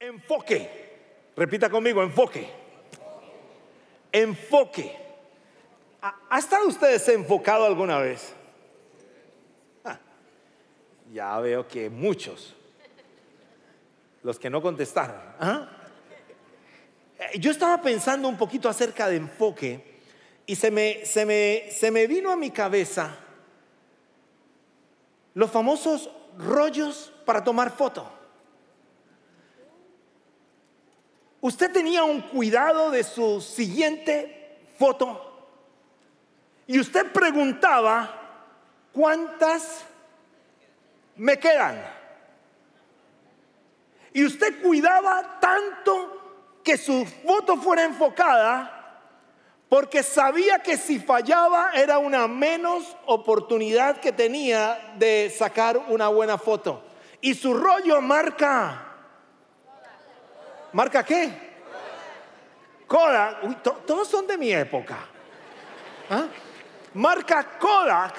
Enfoque. Repita conmigo, enfoque. Enfoque. ¿Ha, estado usted desenfocado alguna vez? Ah, ya veo que muchos. Los que no contestaron. ¿ah? Eh, Yo estaba pensando un poquito acerca de enfoque y se me, se me, se me vino a mi cabeza los famosos rollos para tomar foto. Usted tenía un cuidado de su siguiente foto y usted preguntaba, ¿cuántas me quedan? Y usted cuidaba tanto que su foto fuera enfocada porque sabía que si fallaba era una menos oportunidad que tenía de sacar una buena foto. Y su rollo marca ¿Marca qué? Kodak. Uy, to- todos son de mi época. ¿Ah? Marca Kodak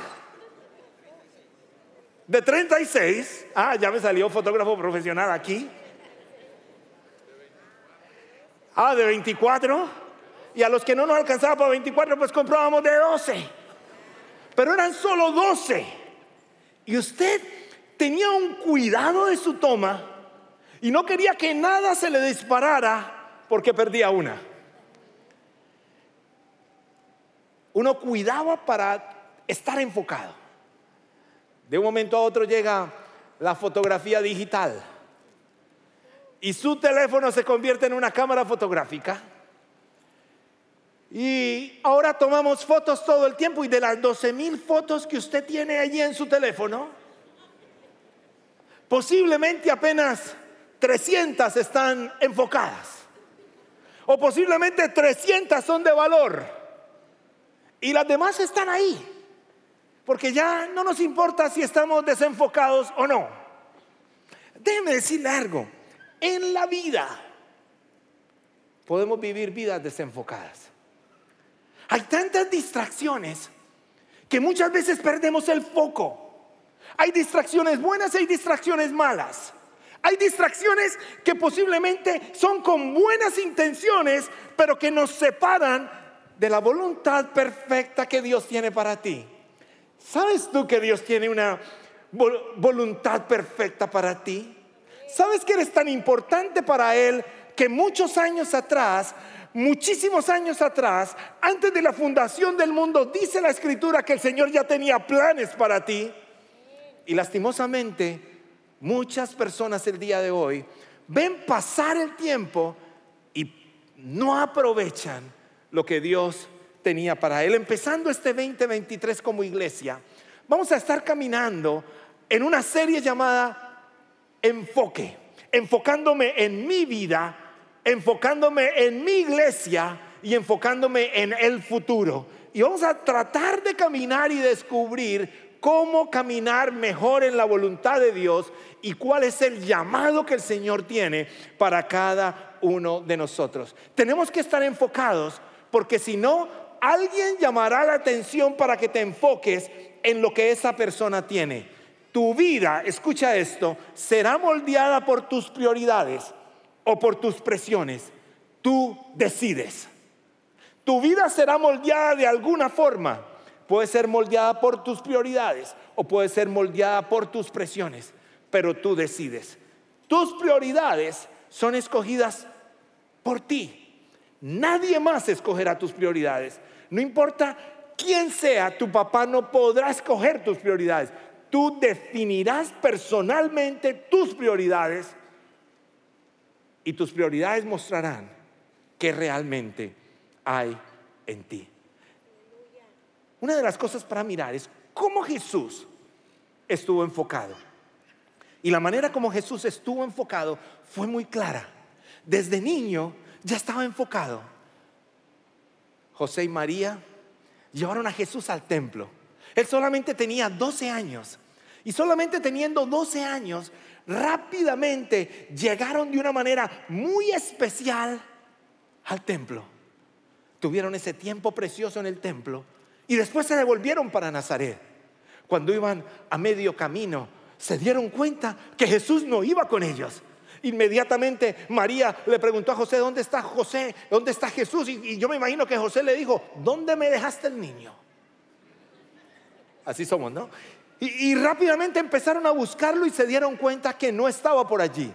de 36. Ah, ya me salió fotógrafo profesional aquí. Ah, de 24. Y a los que no nos alcanzaba para 24, pues comprábamos de 12. Pero eran solo 12. Y usted tenía un cuidado de su toma y no quería que nada se le disparara porque perdía una. Uno cuidaba para estar enfocado. De un momento a otro llega la fotografía digital y su teléfono se convierte en una cámara fotográfica. Y ahora tomamos fotos todo el tiempo y de las 12 mil fotos que usted tiene allí en su teléfono, posiblemente apenas 300 están enfocadas. O posiblemente 300 son de valor. Y las demás están ahí. Porque ya no nos importa si estamos desenfocados o no. Déjeme decirle algo. En la vida podemos vivir vidas desenfocadas. Hay tantas distracciones que muchas veces perdemos el foco. Hay distracciones buenas y hay distracciones malas. Hay distracciones que posiblemente son con buenas intenciones, pero que nos separan de la voluntad perfecta que Dios tiene para ti. ¿Sabes tú que Dios tiene una vol- voluntad perfecta para ti? ¿Sabes que eres tan importante para Él que muchos años atrás, muchísimos años atrás, antes de la fundación del mundo, dice la escritura que el Señor ya tenía planes para ti? Y lastimosamente, muchas personas el día de hoy ven pasar el tiempo y no aprovechan lo que Dios tenía para él. Empezando este 2023 como iglesia, vamos a estar caminando en una serie llamada Enfoque, enfocándome en mi vida, enfocándome en mi iglesia y enfocándome en el futuro. Y vamos a tratar de caminar y descubrir cómo caminar mejor en la voluntad de Dios y cuál es el llamado que el Señor tiene para cada uno de nosotros. Tenemos que estar enfocados porque si no, alguien llamará la atención para que te enfoques en lo que esa persona tiene. Tu vida, escucha esto, será moldeada por tus prioridades o por tus presiones. Tú decides. Tu vida será moldeada de alguna forma. Puede ser moldeada por tus prioridades o puede ser moldeada por tus presiones, pero tú decides. Tus prioridades son escogidas por ti. Nadie más escogerá tus prioridades. No importa quién sea, tu papá no podrá escoger tus prioridades. Tú definirás personalmente tus prioridades y tus prioridades mostrarán qué realmente hay en ti. Una de las cosas para mirar es cómo Jesús estuvo enfocado. Y la manera como Jesús estuvo enfocado fue muy clara. Desde niño ya estaba enfocado. José y María llevaron a Jesús al templo. Él solamente tenía 12 años. Y solamente teniendo 12 años, rápidamente llegaron de una manera muy especial al templo. Tuvieron ese tiempo precioso en el templo y después se devolvieron para Nazaret. Cuando iban a medio camino, se dieron cuenta que Jesús no iba con ellos. Inmediatamente María le preguntó a José, ¿dónde está José? ¿Dónde está Jesús? Y, yo me imagino que José le dijo, ¿dónde me dejaste el niño? Así somos, ¿no? Y, rápidamente empezaron a buscarlo y se dieron cuenta que no estaba por allí.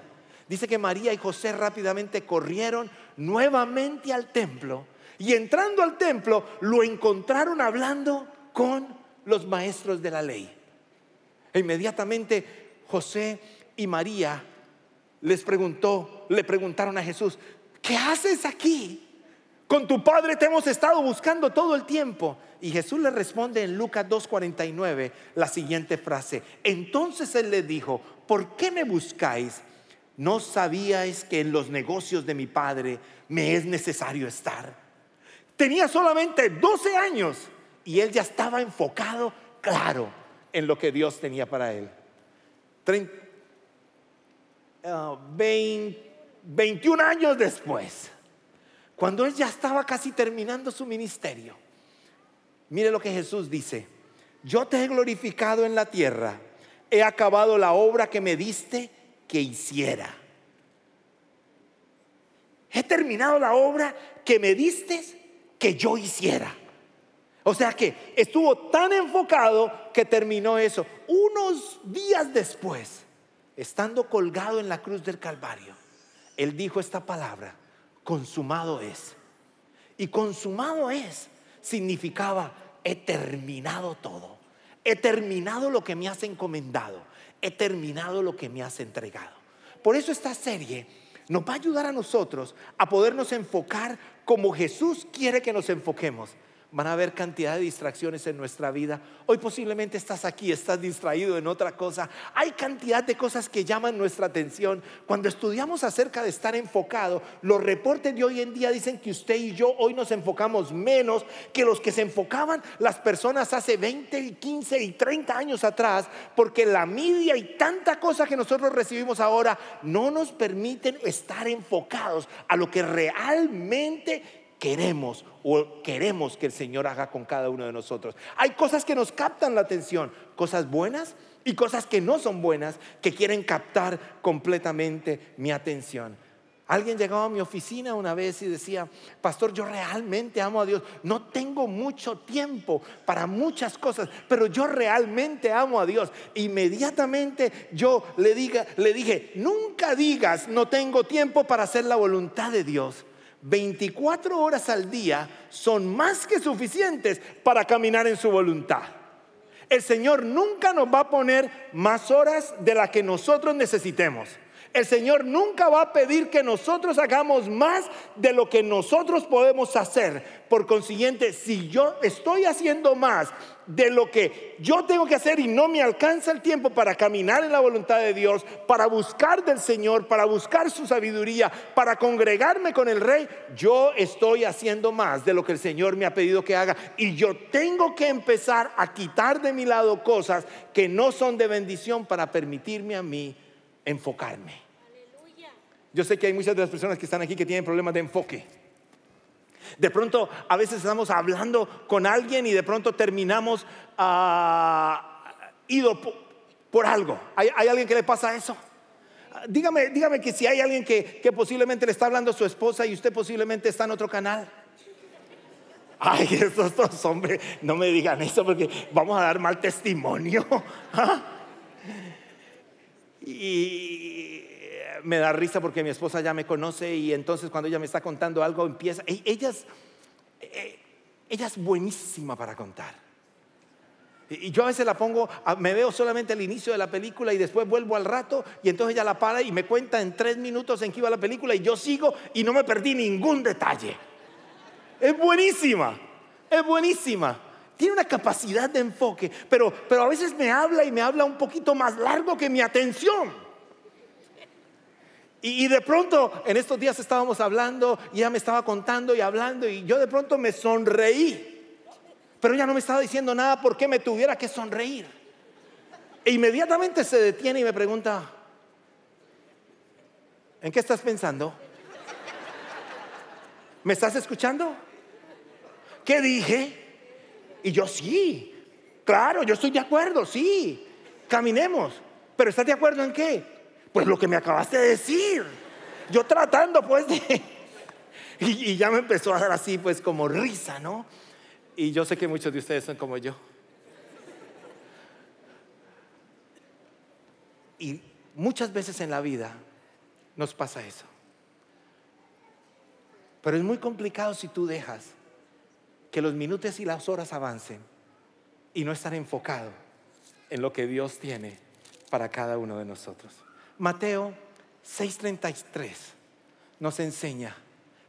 Dice que María y José rápidamente corrieron nuevamente al templo y entrando al templo lo encontraron hablando con los maestros de la ley. E inmediatamente José y María les preguntó, le preguntaron a Jesús, ¿qué haces aquí? Con tu padre te hemos estado buscando todo el tiempo. Y Jesús le responde en Lucas 2.49 la siguiente frase. Entonces él le dijo, ¿por qué me buscáis? ¿No sabíais que en los negocios de mi padre me es necesario estar? Tenía solamente 12 años y él ya estaba enfocado, claro, en lo que Dios tenía para él. 21 ah, años después, cuando él ya estaba casi terminando su ministerio, mire lo que Jesús dice, yo te he glorificado en la tierra, he acabado la obra que me diste que hiciera. He terminado la obra que me diste que yo hiciera. O sea que estuvo tan enfocado que terminó eso. Unos días después, estando colgado en la cruz del Calvario, él dijo esta palabra, consumado es. Y consumado es significaba, he terminado todo. He terminado lo que me has encomendado. He terminado lo que me has entregado. Por eso esta serie nos va a ayudar a nosotros a podernos enfocar como Jesús quiere que nos enfoquemos van a haber cantidad de distracciones en nuestra vida. Hoy posiblemente estás aquí, estás distraído en otra cosa. Hay cantidad de cosas que llaman nuestra atención. Cuando estudiamos acerca de estar enfocado, los reportes de hoy en día dicen que usted y yo hoy nos enfocamos menos que los que se enfocaban las personas hace 20, 15 y 30 años atrás, porque la media y tanta cosa que nosotros recibimos ahora no nos permiten estar enfocados a lo que realmente queremos o queremos que el Señor haga con cada uno de nosotros. Hay cosas que nos captan la atención, cosas buenas y cosas que no son buenas, que quieren captar completamente mi atención. Alguien llegaba a mi oficina una vez y decía, pastor, yo realmente amo a Dios. No tengo mucho tiempo para muchas cosas, pero yo realmente amo a Dios. Inmediatamente yo le, le dije, nunca digas, no tengo tiempo para hacer la voluntad de Dios 24 horas al día son más que suficientes para caminar en su voluntad. El Señor nunca nos va a poner más horas de las que nosotros necesitemos. El Señor nunca va a pedir que nosotros hagamos más de lo que nosotros podemos hacer. Por consiguiente, si yo estoy haciendo más de lo que yo tengo que hacer y no me alcanza el tiempo para caminar en la voluntad de Dios, para buscar del Señor, para buscar su sabiduría, para congregarme con el Rey, yo estoy haciendo más de lo que el Señor me ha pedido que haga. Y yo tengo que empezar a quitar de mi lado cosas que no son de bendición para permitirme a mí enfocarme. Yo sé que hay muchas de las personas que están aquí que tienen problemas de enfoque. De pronto, a veces estamos hablando con alguien y de pronto terminamos ah, ido por, algo. ¿Hay, alguien que le pasa eso? Dígame, dígame que si hay alguien que, posiblemente le está hablando a su esposa y usted posiblemente está en otro canal. Ay, estos dos hombres, no me digan eso porque vamos a dar mal testimonio. ¿Ah? Y me da risa porque mi esposa ya me conoce y entonces cuando ella me está contando algo empieza, ella es, ella es buenísima para contar. Y yo a veces la pongo, me veo solamente el inicio de la película y después vuelvo al rato y entonces ella la para y me cuenta en tres minutos en qué iba la película y yo sigo y no me perdí ningún detalle. Es buenísima, es buenísima. Tiene una capacidad de enfoque, pero, pero a veces me habla y me habla un poquito más largo que mi atención. Y, de pronto en estos días estábamos hablando y ella me estaba contando y hablando y yo de pronto me sonreí. Pero ella no me estaba diciendo nada porque me tuviera que sonreír. E inmediatamente se detiene y me pregunta, ¿en qué estás pensando? ¿Me estás escuchando? ¿Qué dije? Y yo sí, claro, yo estoy de acuerdo, sí, caminemos. Pero ¿estás de acuerdo en qué? Pues lo que me acabaste de decir. Yo tratando pues de... Y, y ya me empezó a dar así pues como risa, ¿no? Y yo sé que muchos de ustedes son como yo. Y muchas veces en la vida nos pasa eso. Pero es muy complicado si tú dejas que los minutos y las horas avancen y no estar enfocado en lo que Dios tiene para cada uno de nosotros. Mateo 6:33 nos enseña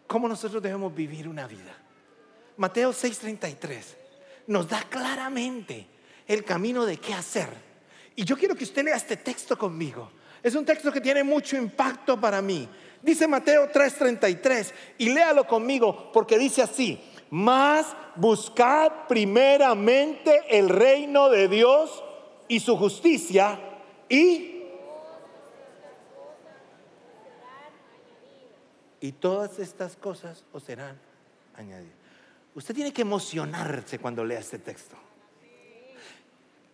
cómo nosotros debemos vivir una vida. Mateo 6:33 nos da claramente el camino de qué hacer. Y yo quiero que usted lea este texto conmigo. Es un texto que tiene mucho impacto para mí. Dice Mateo 3:33 y léalo conmigo porque dice así, más buscad primeramente el reino de Dios y su justicia y y todas estas cosas os serán añadidas. Usted tiene que emocionarse cuando lea este texto.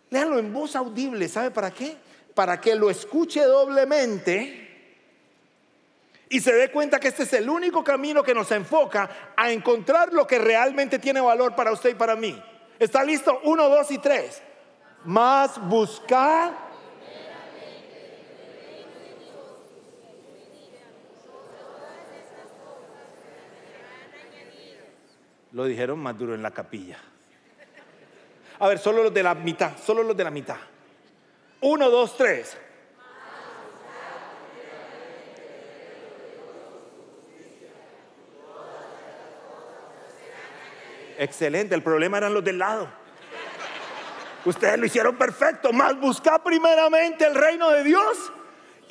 Léalo en voz audible, ¿sabe para qué? Para que lo escuche doblemente y se dé cuenta que este es el único camino que nos enfoca a encontrar lo que realmente tiene valor para usted y para mí. ¿Está listo? Uno, dos y tres. Más buscar Lo dijeron más duro en la capilla. A ver, solo los de la mitad, solo los de la mitad. Uno, dos, tres. Excelente, el problema eran los del lado. Ustedes lo hicieron perfecto, más buscar primeramente el reino de Dios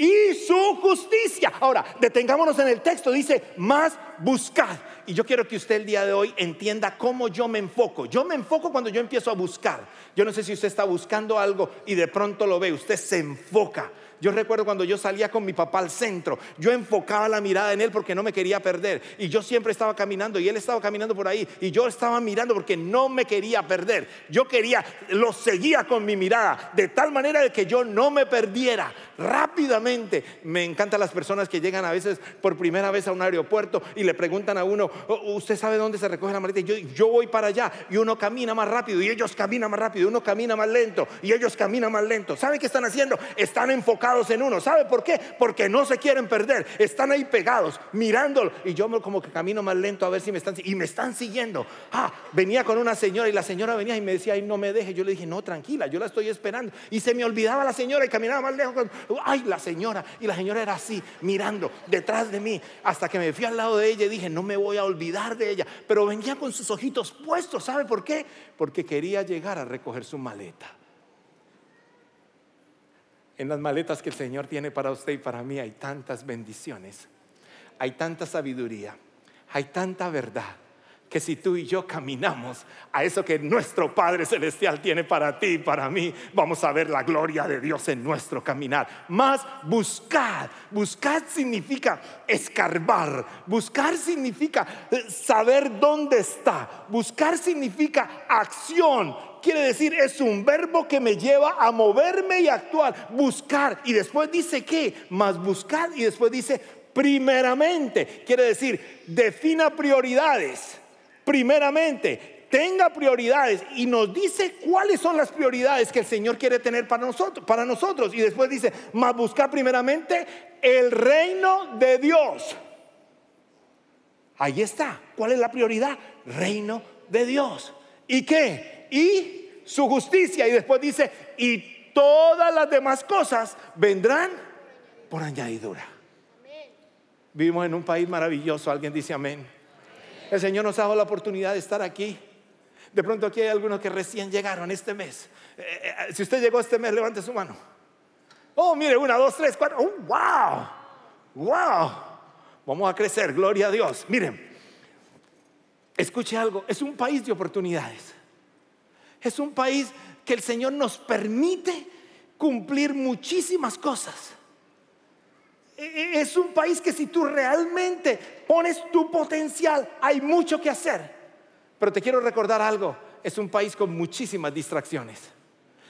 y su justicia. Ahora, detengámonos en el texto, dice, más buscad. Y yo quiero que usted el día de hoy entienda cómo yo me enfoco. Yo me enfoco cuando yo empiezo a buscar. Yo no sé si usted está buscando algo y de pronto lo ve, usted se enfoca. Yo recuerdo cuando yo salía con mi papá al centro, yo enfocaba la mirada en él porque no me quería perder. Y yo siempre estaba caminando y él estaba caminando por ahí y yo estaba mirando porque no me quería perder. Yo quería, lo seguía con mi mirada de tal manera de que yo no me perdiera rápidamente. Me encantan las personas que llegan a veces por primera vez a un aeropuerto y le preguntan a uno, oh, ¿usted sabe dónde se recoge la maleta? yo, yo voy para allá y uno camina más rápido y ellos caminan más rápido, uno camina más lento y ellos caminan más lento. ¿Sabe qué están haciendo? Están enfocados en uno. ¿Sabe por qué? Porque no se quieren perder. Están ahí pegados, mirándolo. Y yo como que camino más lento a ver si me están Y me están siguiendo. Ah, venía con una señora y la señora venía y me decía, ay, no me deje. Yo le dije, no, tranquila, yo la estoy esperando. Y se me olvidaba la señora y caminaba más lejos. Ay, la señora. Y la señora era así, mirando detrás de mí. Hasta que me fui al lado de ella y dije, no me voy a olvidar de ella. Pero venía con sus ojitos puestos. ¿Sabe por qué? Porque quería llegar a recoger su maleta en las maletas que el Señor tiene para usted y para mí hay tantas bendiciones, hay tanta sabiduría, hay tanta verdad que si tú y yo caminamos a eso que nuestro Padre Celestial tiene para ti y para mí, vamos a ver la gloria de Dios en nuestro caminar. Más buscar, buscar significa escarbar, buscar significa saber dónde está, buscar significa acción, quiere decir, es un verbo que me lleva a moverme y actuar, buscar. Y después dice qué, más buscar. Y después dice primeramente. Quiere decir, defina prioridades. Primeramente, tenga prioridades y nos dice cuáles son las prioridades que el Señor quiere tener para nosotros, para nosotros. Y después dice, más buscar primeramente el reino de Dios. Ahí está. ¿Cuál es la prioridad? Reino de Dios. ¿Y qué? y su justicia. Y después dice, y todas las demás cosas vendrán por añadidura. Vivimos en un país maravilloso, alguien dice amén. El Señor nos ha dado la oportunidad de estar aquí. De pronto aquí hay algunos que recién llegaron este mes. Eh, eh, si usted llegó este mes, levante su mano. Oh, mire, una, dos, tres, cuatro. Oh, wow. Wow. Vamos a crecer, gloria a Dios. Miren, escuche algo, es un país de oportunidades. Es un país que el Señor nos permite cumplir muchísimas cosas. E, e, es un país que si tú realmente pones tu potencial, hay mucho que hacer. Pero te quiero recordar algo, es un país con muchísimas distracciones,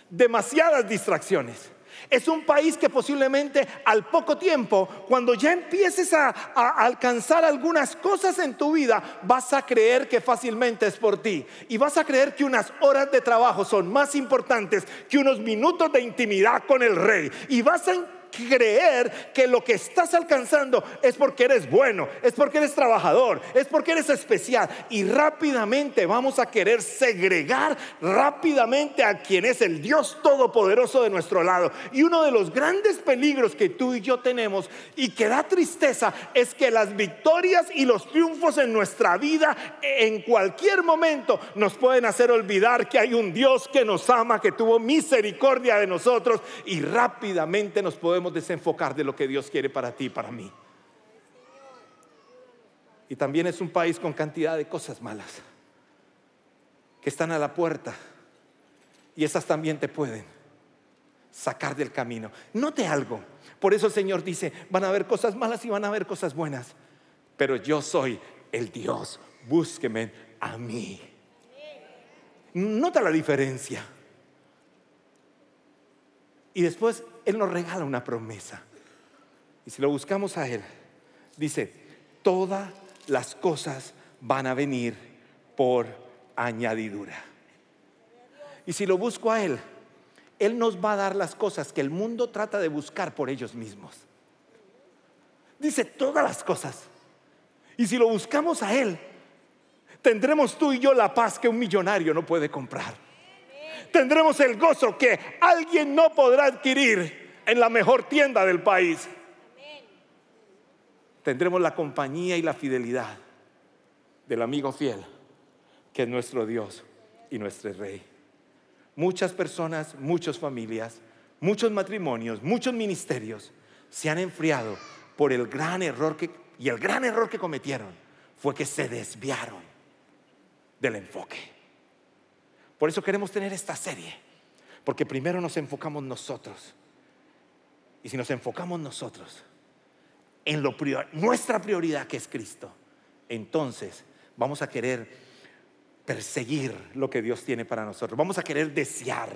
demasiadas distracciones. Es un país que posiblemente al poco tiempo, cuando ya empieces a, alcanzar algunas cosas en tu vida, vas a creer que fácilmente es por ti. Y vas a creer que unas horas de trabajo son más importantes que unos minutos de intimidad con el rey. Y vas a creer que lo que estás alcanzando es porque eres bueno, es porque eres trabajador, es porque eres especial. Y rápidamente vamos a querer segregar rápidamente a quien es el Dios Todopoderoso de nuestro lado. Y uno de los grandes peligros que tú y yo tenemos y que da tristeza es que las victorias y los triunfos en nuestra vida en cualquier momento nos pueden hacer olvidar que hay un Dios que nos ama, que tuvo misericordia de nosotros y rápidamente nos podemos desenfocar de lo que Dios quiere para ti y para mí. Y también es un país con cantidad de cosas malas que están a la puerta y esas también te pueden sacar del camino. Note algo. Por eso el Señor dice, van a haber cosas malas y van a haber cosas buenas. Pero yo soy el Dios. Búsqueme a mí. Nota la diferencia. Y después Él nos regala una promesa. Y si lo buscamos a Él, dice, todas las cosas van a venir por añadidura. Y si lo busco a Él, Él nos va a dar las cosas que el mundo trata de buscar por ellos mismos. Dice todas las cosas. Y si lo buscamos a Él, tendremos tú y yo la paz que un millonario no puede comprar tendremos el gozo que alguien no podrá adquirir en la mejor tienda del país. Tendremos la compañía y la fidelidad del amigo fiel, que es nuestro Dios y nuestro Rey. Muchas personas, muchas familias, muchos matrimonios, muchos ministerios se han enfriado por el gran error que, y el gran error que cometieron fue que se desviaron del enfoque. Por eso queremos tener esta serie, porque primero nos enfocamos nosotros. Y si nos enfocamos nosotros en nuestra prioridad que es Cristo, entonces vamos a querer perseguir lo que Dios tiene para nosotros. Vamos a querer desear,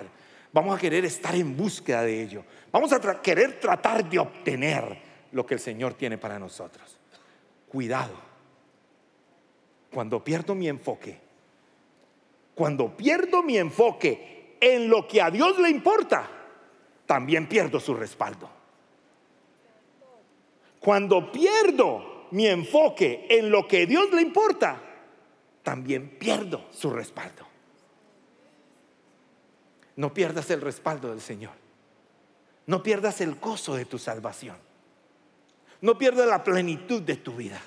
vamos a querer estar en búsqueda de ello. Vamos a querer tratar de obtener lo que el Señor tiene para nosotros. Cuidado. Cuando pierdo mi enfoque, cuando pierdo mi enfoque en lo que a Dios le importa, también pierdo su respaldo. Cuando pierdo mi enfoque en lo que a Dios le importa, también pierdo su respaldo. No pierdas el respaldo del Señor. No pierdas el gozo de tu salvación. No pierdas la plenitud de tu vida.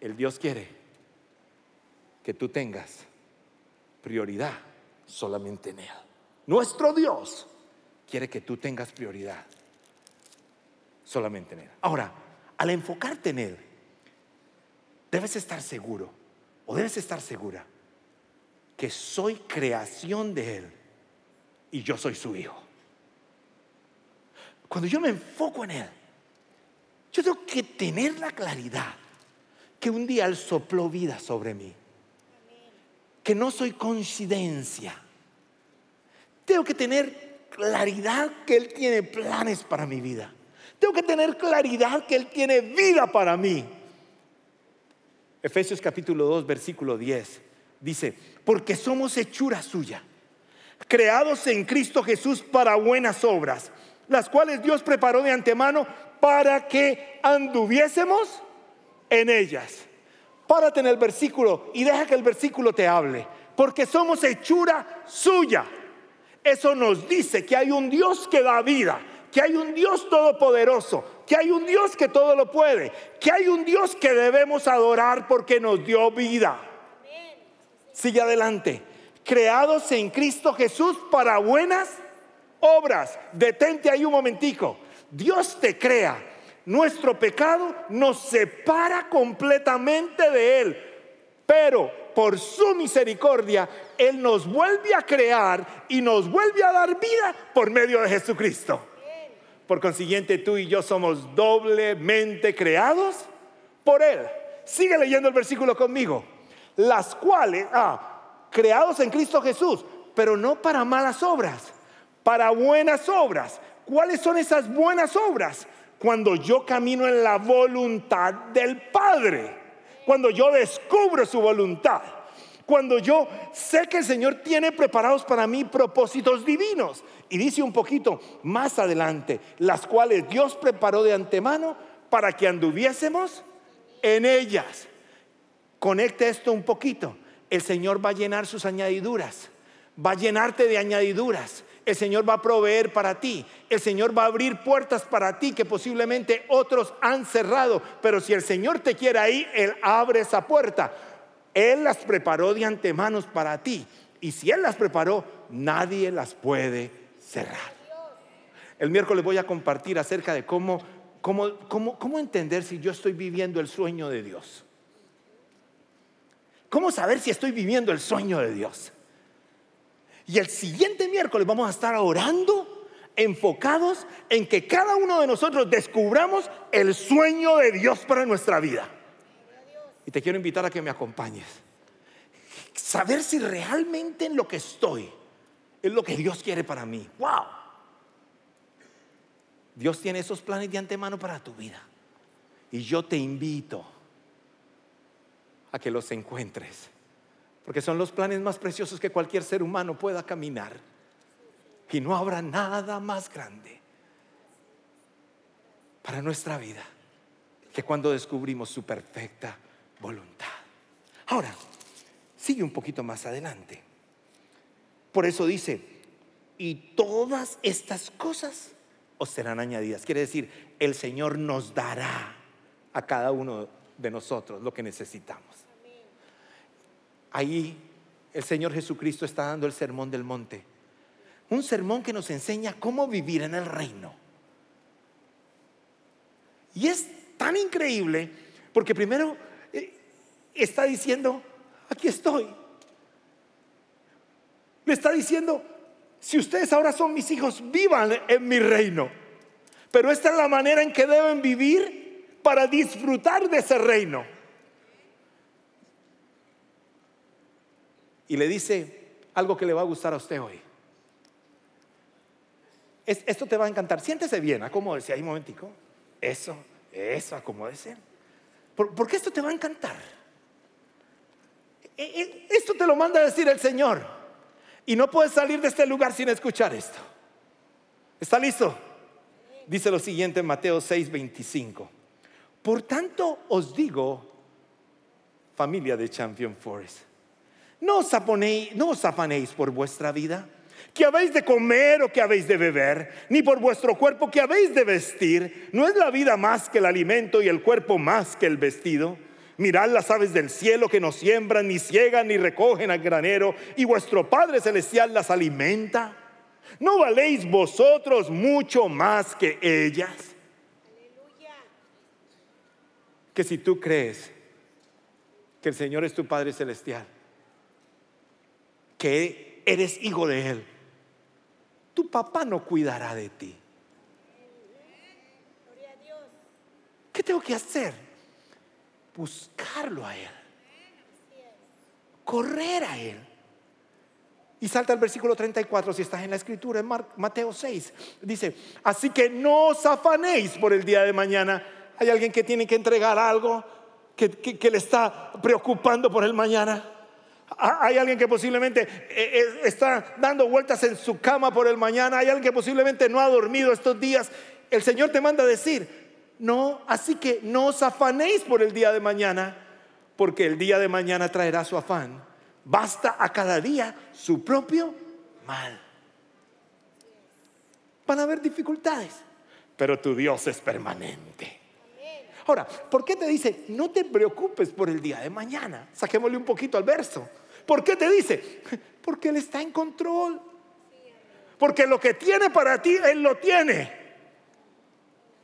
El Dios quiere que tú tengas prioridad solamente en Él. Nuestro Dios quiere que tú tengas prioridad solamente en Él. Ahora, al enfocarte en Él, debes estar seguro o debes estar segura que soy creación de Él y yo soy su hijo. Cuando yo me enfoco en Él, yo tengo que tener la claridad que un día Él sopló vida sobre mí que no soy coincidencia. Tengo que tener claridad que Él tiene planes para mi vida. Tengo que tener claridad que Él tiene vida para mí. Efesios capítulo 2, versículo 10 dice, porque somos hechura suya, creados en Cristo Jesús para buenas obras, las cuales Dios preparó de antemano para que anduviésemos en ellas. Párate en el versículo y deja que el versículo te hable. Porque somos hechura suya. Eso nos dice que hay un Dios que da vida, que hay un Dios todopoderoso, que hay un Dios que todo lo puede, que hay un Dios que debemos adorar porque nos dio vida. Sigue adelante. Creados en Cristo Jesús para buenas obras. Detente ahí un momentico. Dios te crea nuestro pecado nos separa completamente de Él. Pero por su misericordia, Él nos vuelve a crear y nos vuelve a dar vida por medio de Jesucristo. Por consiguiente, tú y yo somos doblemente creados por Él. Sigue leyendo el versículo conmigo. Las cuales, ah, creados en Cristo Jesús, pero no para malas obras, para buenas obras. ¿Cuáles son esas buenas obras? Cuando yo camino en la voluntad del Padre, cuando yo descubro su voluntad, cuando yo sé que el Señor tiene preparados para mí propósitos divinos. Y dice un poquito más adelante, las cuales Dios preparó de antemano para que anduviésemos en ellas. Conecte esto un poquito. El Señor va a llenar sus añadiduras, va a llenarte de añadiduras. El Señor va a proveer para ti. El Señor va a abrir puertas para ti que posiblemente otros han cerrado. Pero si el Señor te quiere ahí, Él abre esa puerta. Él las preparó de antemano para ti. Y si Él las preparó, nadie las puede cerrar. El miércoles voy a compartir acerca de cómo, cómo, cómo, cómo entender si yo estoy viviendo el sueño de Dios. ¿Cómo saber si estoy viviendo el sueño de Dios? Y el siguiente miércoles vamos a estar orando enfocados en que cada uno de nosotros descubramos el sueño de Dios para nuestra vida. Y te quiero invitar a que me acompañes. Saber si realmente en lo que estoy es lo que Dios quiere para mí. ¡Wow! Dios tiene esos planes de antemano para tu vida. Y yo te invito a que los encuentres porque son los planes más preciosos que cualquier ser humano pueda caminar. Y no habrá nada más grande para nuestra vida que cuando descubrimos su perfecta voluntad. Ahora, sigue un poquito más adelante. Por eso dice, y todas estas cosas os serán añadidas. Quiere decir, el Señor nos dará a cada uno de nosotros lo que necesitamos. Ahí el Señor Jesucristo está dando el sermón del monte. Un sermón que nos enseña cómo vivir en el reino. Y es tan increíble porque primero eh, está diciendo, aquí estoy. Le está diciendo, si ustedes ahora son mis hijos, vivan en mi reino. Pero esta es la manera en que deben vivir para disfrutar de ese reino. Y le dice algo que le va a gustar a usted hoy. esto te va a encantar. Siéntese bien, acomódese ahí un momentico. Eso, eso, acomódese. ¿Por, porque esto te va a encantar. E, e, esto te lo manda a decir el Señor. Y no puedes salir de este lugar sin escuchar esto. ¿Está listo? Dice lo siguiente en Mateo 6:25. Por tanto os digo, familia de Champion Forest no os, afanéis por vuestra vida, que habéis de comer o que habéis de beber, ni por vuestro cuerpo que habéis de vestir. ¿No es la vida más que el alimento y el cuerpo más que el vestido? Mirad las aves del cielo que no siembran, ni ciegan, ni recogen al granero, y vuestro Padre Celestial las alimenta. ¿No valéis vosotros mucho más que ellas? Que si tú crees que el Señor es tu Padre Celestial, que eres hijo de Él, tu papá no cuidará de ti. ¿Qué tengo que hacer? Buscarlo a Él. Correr a Él. Y salta el versículo 34 si estás en la escritura, en Mateo 6. Dice, así que no os afanéis por el día de mañana. Hay alguien que tiene que entregar algo que, que le está preocupando por el mañana. Hay alguien que posiblemente eh, eh, está dando vueltas en su cama por el mañana. Hay alguien que posiblemente no ha dormido estos días. El Señor te manda a decir, no, así que no os afanéis por el día de mañana, porque el día de mañana traerá su afán. Basta a cada día su propio mal. Van a haber dificultades, pero tu Dios es permanente. Ahora, ¿por qué te dice, no te preocupes por el día de mañana? Saquémosle un poquito al verso. ¿Por qué te dice? Porque Él está en control. Porque lo que tiene para ti, Él lo tiene.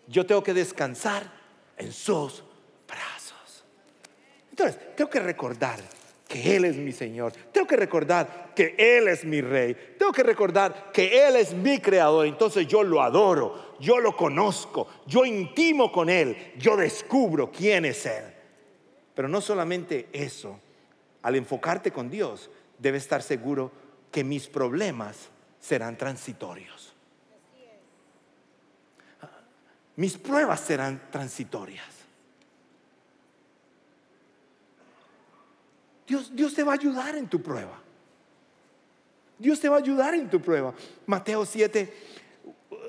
Yo tengo que descansar en sus brazos. Entonces, tengo que recordar que Él es mi Señor. Tengo que recordar que Él es mi Rey. Tengo que recordar que Él es mi Creador. Entonces yo lo adoro, yo lo conozco, yo intimo con Él, yo descubro quién es Él. Pero no solamente eso, al enfocarte con Dios, debe estar seguro que mis problemas serán transitorios. Mis pruebas serán transitorias. Dios, Dios te va a ayudar en tu prueba. Dios te va a ayudar en tu prueba. Mateo 7.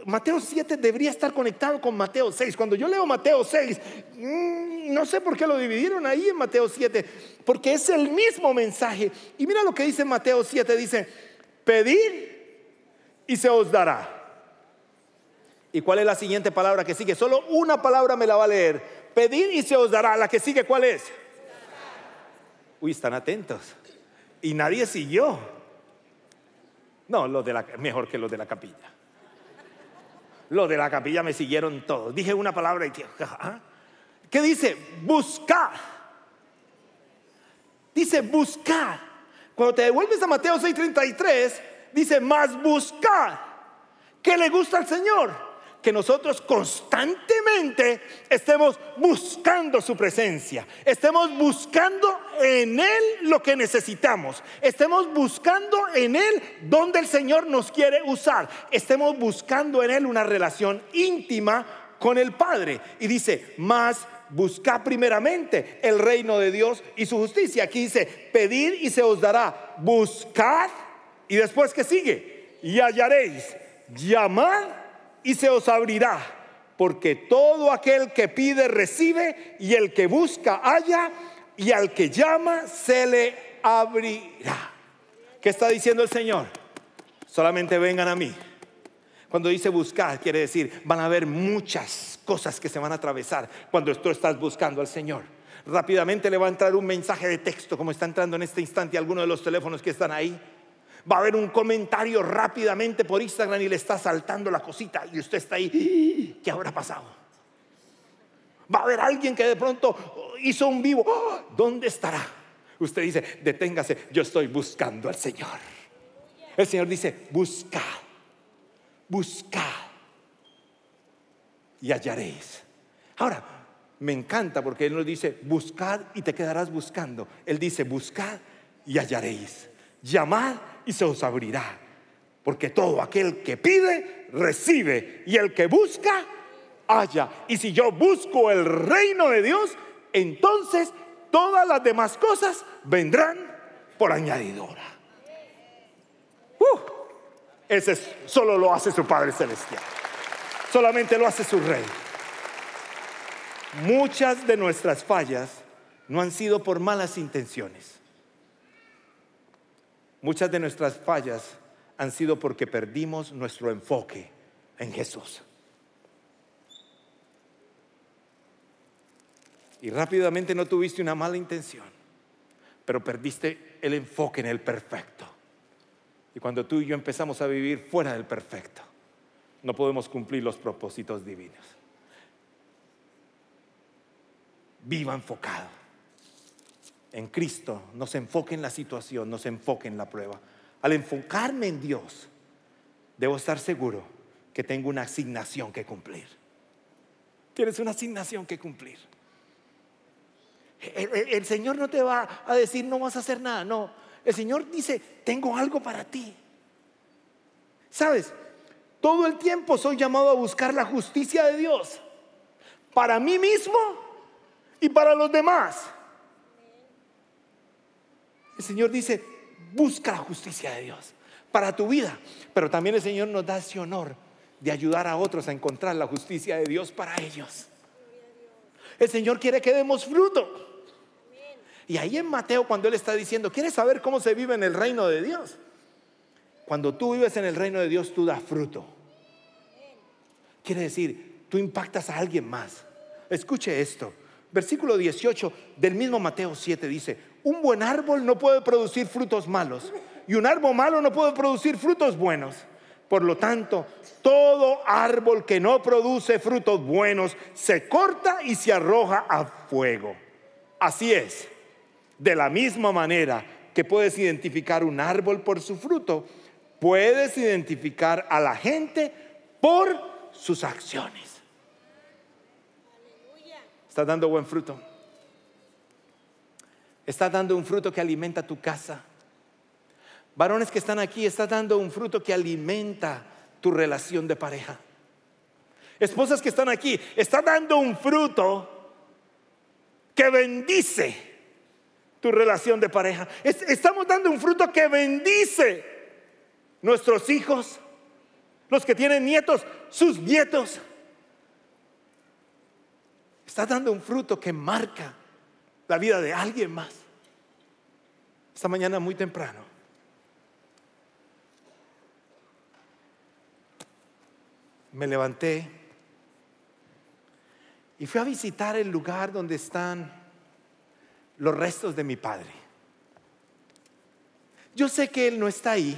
Mateo 7 debería estar conectado con Mateo 6. Cuando yo leo Mateo 6, mm, no sé por qué lo dividieron ahí en Mateo 7, porque es el mismo mensaje. Y mira lo que dice Mateo 7, dice, pedid y se os dará. ¿Y cuál es la siguiente palabra que sigue? Solo una palabra me la va a leer. Pedid y se os dará. La que sigue, ¿cuál es? Uy, están atentos. Y nadie siguió. No, lo de la, mejor que los de la capilla. Los de la capilla me siguieron todos. Dije una palabra y ¿ah? ¿qué dice? Buscar. Dice buscar. Cuando te devuelves a Mateo 6:33, dice más buscar. ¿Qué le gusta al Señor? Que nosotros constantemente estemos buscando su presencia, estemos buscando en Él lo que necesitamos, estemos buscando en Él donde el Señor nos quiere usar, estemos buscando en Él una relación íntima con el Padre. Y dice, más busca primeramente el reino de Dios y su justicia. Aquí dice, pedir y se os dará, buscad y después que sigue, y hallaréis, llamad y se os abrirá, porque todo aquel que pide recibe y el que busca halla y al que llama se le abrirá. ¿Qué está diciendo el Señor? Solamente vengan a mí. Cuando dice buscar, quiere decir, van a haber muchas cosas que se van a atravesar cuando tú estás buscando al Señor. Rápidamente le va a entrar un mensaje de texto, como está entrando en este instante alguno de los teléfonos que están ahí va a haber un comentario rápidamente por Instagram y le está saltando la cosita y usted está ahí, ¿qué habrá pasado? Va a haber alguien que de pronto hizo un vivo, ¡Oh! ¿dónde estará? Usted dice, deténgase, yo estoy buscando al Señor. El Señor dice, busca, busca y hallaréis. Ahora, me encanta porque Él nos dice, buscad y te quedarás buscando. Él dice, buscad y hallaréis. Llamad y se os abrirá. Porque todo aquel que pide, recibe. Y el que busca, halla. Y si yo busco el reino de Dios, entonces todas las demás cosas vendrán por añadidura. Uh, ese solo lo hace su Padre Celestial. Solamente lo hace su Rey. Muchas de nuestras fallas no han sido por malas intenciones Muchas de nuestras fallas han sido porque perdimos nuestro enfoque en Jesús. Y rápidamente no tuviste una mala intención, pero perdiste el enfoque en el perfecto. Y cuando tú y yo empezamos a vivir fuera del perfecto, no podemos cumplir los propósitos divinos. Viva enfocado en Cristo, no se enfoque en la situación, no se enfoque en la prueba. Al enfocarme en Dios, debo estar seguro que tengo una asignación que cumplir. Tienes una asignación que cumplir. El, Señor no te va a decir no vas a hacer nada, no. El Señor dice, tengo algo para ti. ¿Sabes? Todo el tiempo soy llamado a buscar la justicia de Dios. Para mí mismo y para los demás. El Señor dice, busca la justicia de Dios para tu vida. Pero también el Señor nos da ese honor de ayudar a otros a encontrar la justicia de Dios para ellos. El Señor quiere que demos fruto. Y ahí en Mateo cuando Él está diciendo, ¿quieres saber cómo se vive en el reino de Dios? Cuando tú vives en el reino de Dios, tú das fruto. Quiere decir, tú impactas a alguien más. Escuche esto. Versículo 18 del mismo Mateo 7 dice, un buen árbol no puede producir frutos malos y un árbol malo no puede producir frutos buenos. Por lo tanto, todo árbol que no produce frutos buenos se corta y se arroja a fuego. Así es, de la misma manera que puedes identificar un árbol por su fruto, puedes identificar a la gente por sus acciones. ¿Estás dando buen fruto? Estás dando un fruto que alimenta tu casa. Varones que están aquí, está dando un fruto que alimenta tu relación de pareja. Esposas que están aquí, está dando un fruto que bendice tu relación de pareja. estamos dando un fruto que bendice nuestros hijos, los que tienen nietos, sus nietos. Está dando un fruto que marca la vida de alguien más. Esta mañana muy temprano. Me levanté y fui a visitar el lugar donde están los restos de mi padre. Yo sé que Él no está ahí.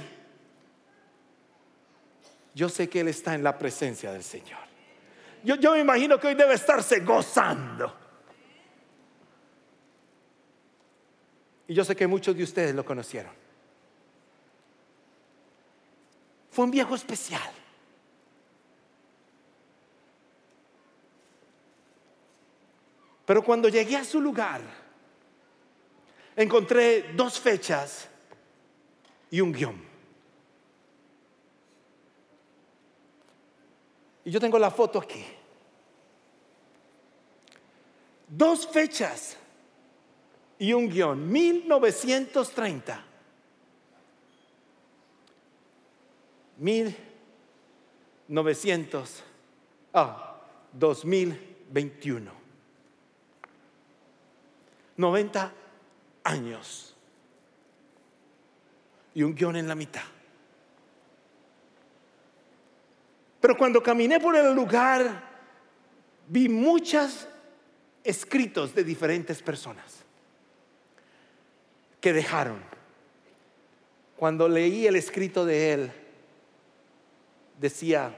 Yo sé que Él está en la presencia del Señor. Yo, yo me imagino que hoy debe estarse gozando. Y yo sé que muchos de ustedes lo conocieron. Fue un viejo especial. Pero cuando llegué a su lugar, encontré dos fechas y un guion. Y yo tengo la foto aquí. Dos fechas y un guion, 1930. 1900, ah, 2021. 90 años. Y un guion en la mitad. Pero cuando caminé por el lugar, vi muchos escritos de diferentes personas que dejaron. Cuando leí el escrito de él, decía,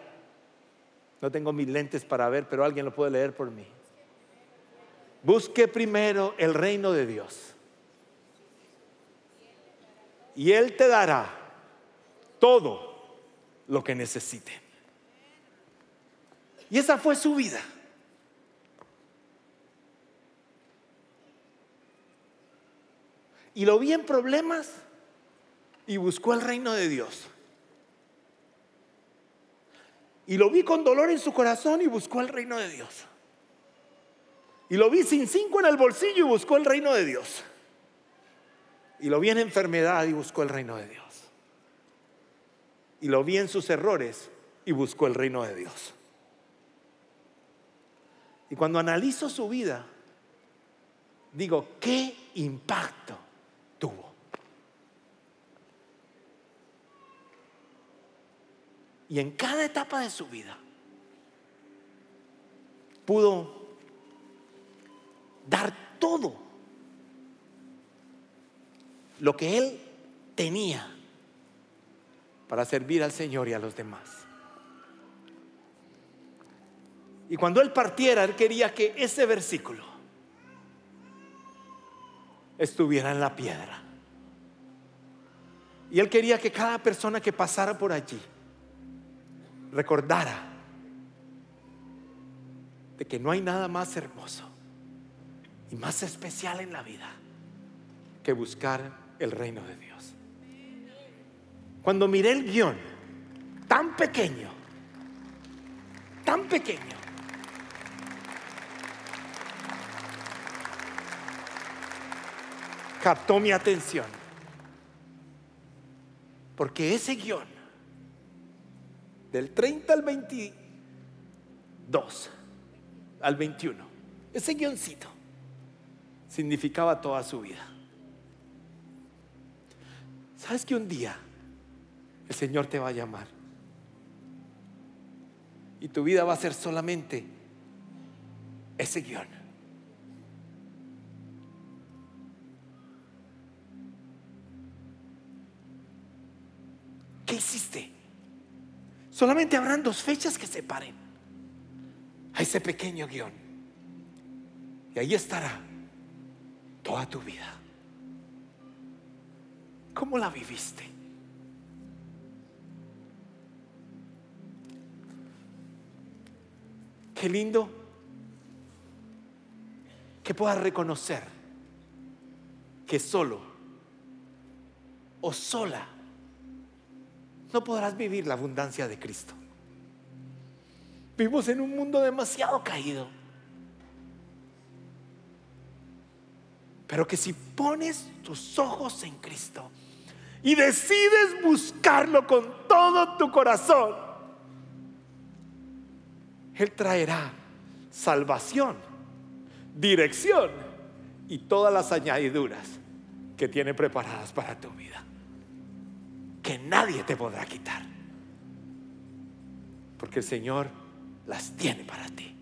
no tengo mis lentes para ver, pero alguien lo puede leer por mí. Busque primero el reino de Dios. Y Él te dará todo lo que necesite. Y esa fue su vida. Y lo vi en problemas y buscó el reino de Dios. Y lo vi con dolor en su corazón y buscó el reino de Dios. Y lo vi sin cinco en el bolsillo y buscó el reino de Dios. Y lo vi en enfermedad y buscó el reino de Dios. Y lo vi en sus errores y buscó el reino de Dios. Y cuando analizo su vida, digo, ¿qué impacto tuvo. Y en cada etapa de su vida pudo dar todo lo que él tenía para servir al Señor y a los demás. Y cuando él partiera, él quería que ese versículo estuviera en la piedra. Y él quería que cada persona que pasara por allí recordara de que no hay nada más hermoso y más especial en la vida que buscar el reino de Dios. Cuando miré el guion, tan pequeño, tan pequeño, captó mi atención. Porque ese guion, del 30 al 22, al 21, ese guioncito significaba toda su vida. ¿Sabes que un día el Señor te va a llamar? Y tu vida va a ser solamente ese guion. ¿Qué hiciste? Solamente habrán dos fechas que separen a ese pequeño guion. Y ahí estará toda tu vida. ¿Cómo la viviste? Qué lindo que puedas reconocer que solo o sola no podrás vivir la abundancia de Cristo. Vivimos en un mundo demasiado caído. Pero que si pones tus ojos en Cristo y decides buscarlo con todo tu corazón, Él traerá salvación, dirección y todas las añadiduras que tiene preparadas para tu vida. Que nadie te podrá quitar. Porque el Señor las tiene para ti.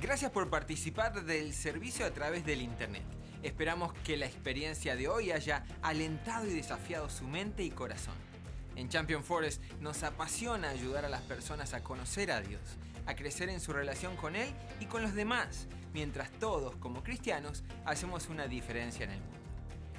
Gracias por participar del servicio a través del Internet. Esperamos que la experiencia de hoy haya alentado y desafiado su mente y corazón. En Champion Forest nos apasiona ayudar a las personas a conocer a Dios, a crecer en su relación con Él y con los demás, mientras todos, como cristianos, hacemos una diferencia en el mundo.